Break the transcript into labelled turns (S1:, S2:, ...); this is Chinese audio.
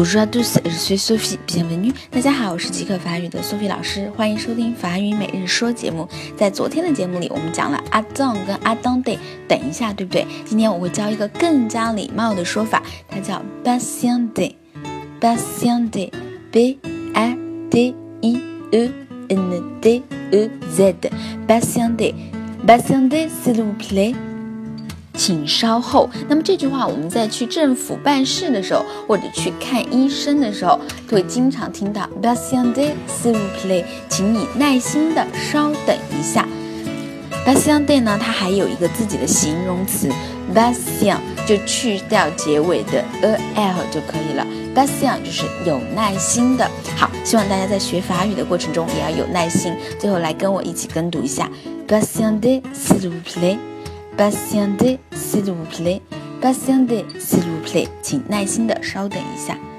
S1: Bonjour à tous, je suis Sophie. Bienvenue. 大家好，我是极客法语的 Sophie 老师，欢迎收听法语每日说节目。在昨天的节目里，我们讲了 attend 跟 attendez，等一下，对不对？今天我会教一个更加礼貌的说法，它叫 patienter。patienter, b a t i e n d e z. patienter, patienter s'il vous plaît. 请稍后。那么这句话我们在去政府办事的时候，或者去看医生的时候，都会经常听到 patienter s'il vous plaît，请你耐心的稍等一下。patienter 呢，它还有一个自己的形容词 patient，就去掉结尾的 a l 就可以了。patient 就是有耐心的。好，希望大家在学法语的过程中也要有耐心。最后来跟我一起跟读一下 patienter s'il vous plaît。Patientez, s'il vous plaît. Patientez, s'il vous plaît. 请耐心的稍等一下。